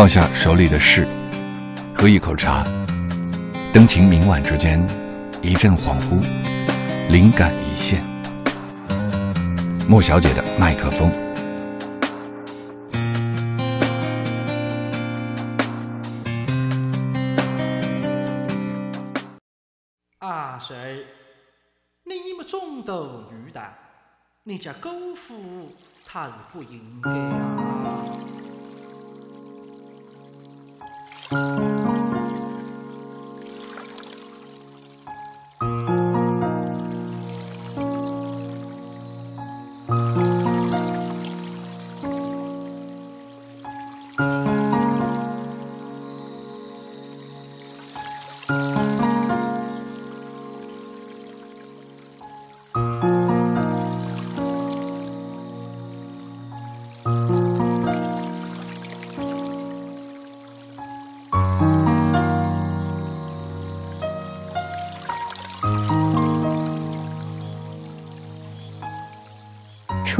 放下手里的事，喝一口茶，灯情明晚之间，一阵恍惚，灵感一现。莫小姐的麦克风。阿水，你们中斗女的，你家姑父他是不应该啊。Thank you.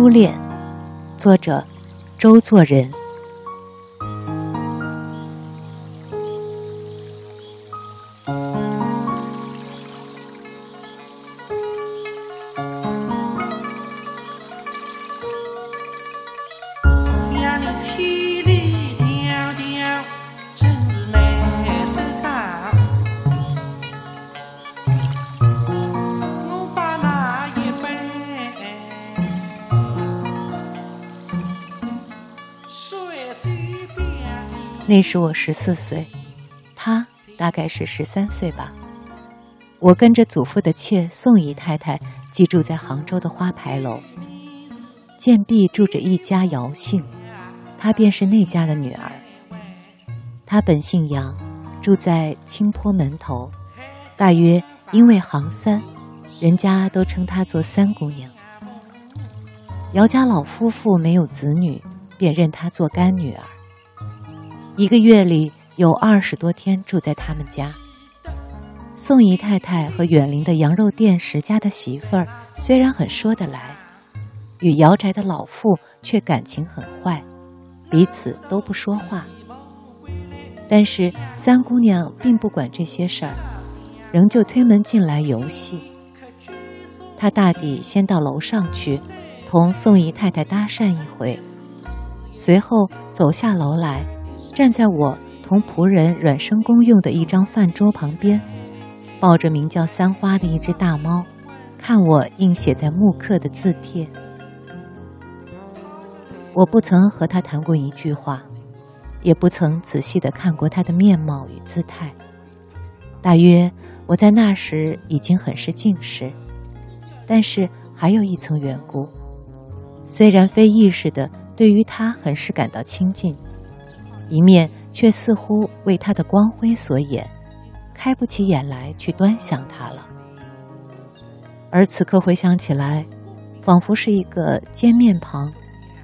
初恋，作者周作人。那时我十四岁，他大概是十三岁吧。我跟着祖父的妾宋姨太太寄住在杭州的花牌楼，贱婢住着一家姚姓，她便是那家的女儿。她本姓杨，住在青坡门头，大约因为行三，人家都称她做三姑娘。姚家老夫妇没有子女，便认她做干女儿。一个月里有二十多天住在他们家。宋姨太太和远邻的羊肉店石家的媳妇儿虽然很说得来，与姚宅的老妇却感情很坏，彼此都不说话。但是三姑娘并不管这些事儿，仍旧推门进来游戏。她大抵先到楼上去，同宋姨太太搭讪一回，随后走下楼来。站在我同仆人阮生公用的一张饭桌旁边，抱着名叫三花的一只大猫，看我印写在木刻的字帖。我不曾和他谈过一句话，也不曾仔细的看过他的面貌与姿态。大约我在那时已经很是近视，但是还有一层缘故，虽然非意识的对于他很是感到亲近。一面却似乎为他的光辉所掩，开不起眼来去端详他了。而此刻回想起来，仿佛是一个尖面庞、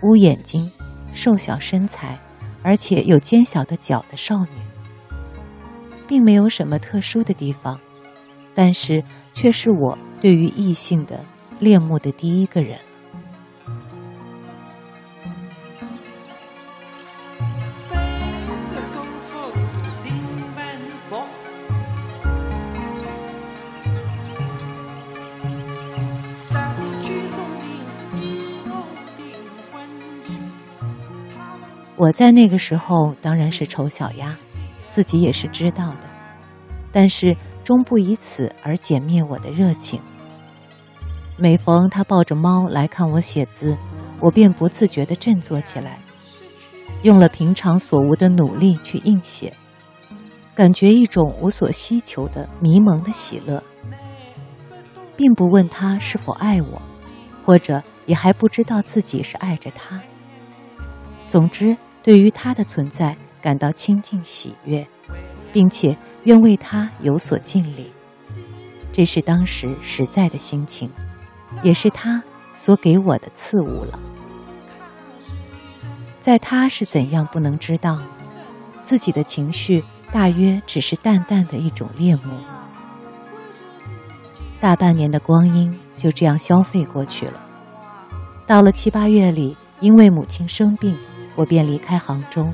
乌眼睛、瘦小身材，而且有尖小的脚的少女，并没有什么特殊的地方，但是却是我对于异性的恋慕的第一个人。我在那个时候当然是丑小鸭，自己也是知道的，但是终不以此而减灭我的热情。每逢他抱着猫来看我写字，我便不自觉地振作起来，用了平常所无的努力去应写，感觉一种无所希求的迷蒙的喜乐，并不问他是否爱我，或者也还不知道自己是爱着他。总之。对于他的存在感到清净喜悦，并且愿为他有所尽力，这是当时实在的心情，也是他所给我的赐物了。在他是怎样不能知道，自己的情绪大约只是淡淡的一种恋慕。大半年的光阴就这样消费过去了。到了七八月里，因为母亲生病。我便离开杭州，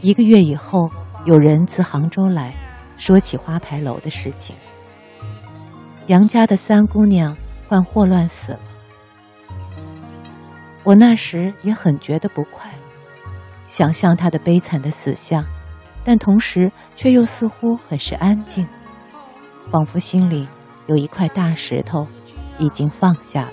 一个月以后，有人自杭州来，说起花牌楼的事情。杨家的三姑娘患霍乱死了。我那时也很觉得不快，想象她的悲惨的死相，但同时却又似乎很是安静，仿佛心里有一块大石头已经放下了。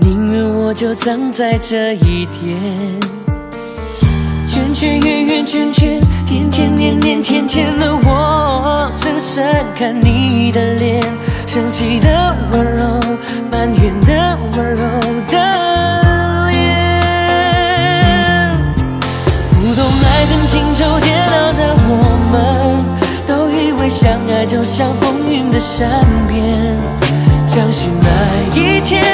宁愿我就葬在这一天。圈圈圆圆圈圈。天天年年天天的我，深深看你的脸，生气的温柔，埋怨的温柔的脸。不懂爱恨情仇煎熬的我们，都以为相爱就像风云的善变，相信那一天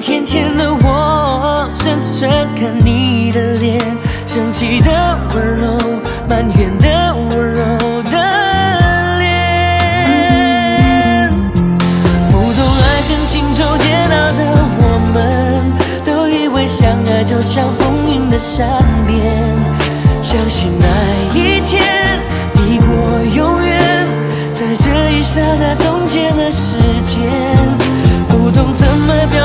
甜甜的我，深深看你的脸，生气的温柔，埋怨的温柔的脸。不懂爱恨情愁煎熬的我们，都以为相爱就像风云的善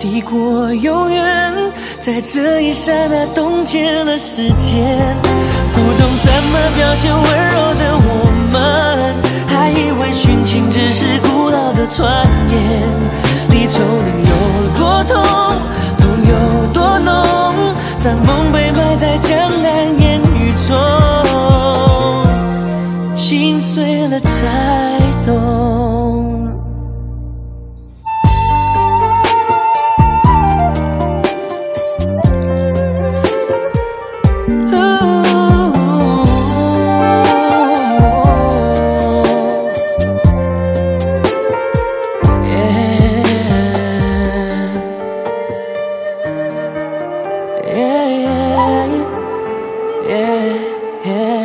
抵过永远，在这一刹那冻结了时间。不懂怎么表现温柔的我们，还以为殉情只是古老的传言。离愁能有多 yeah, yeah.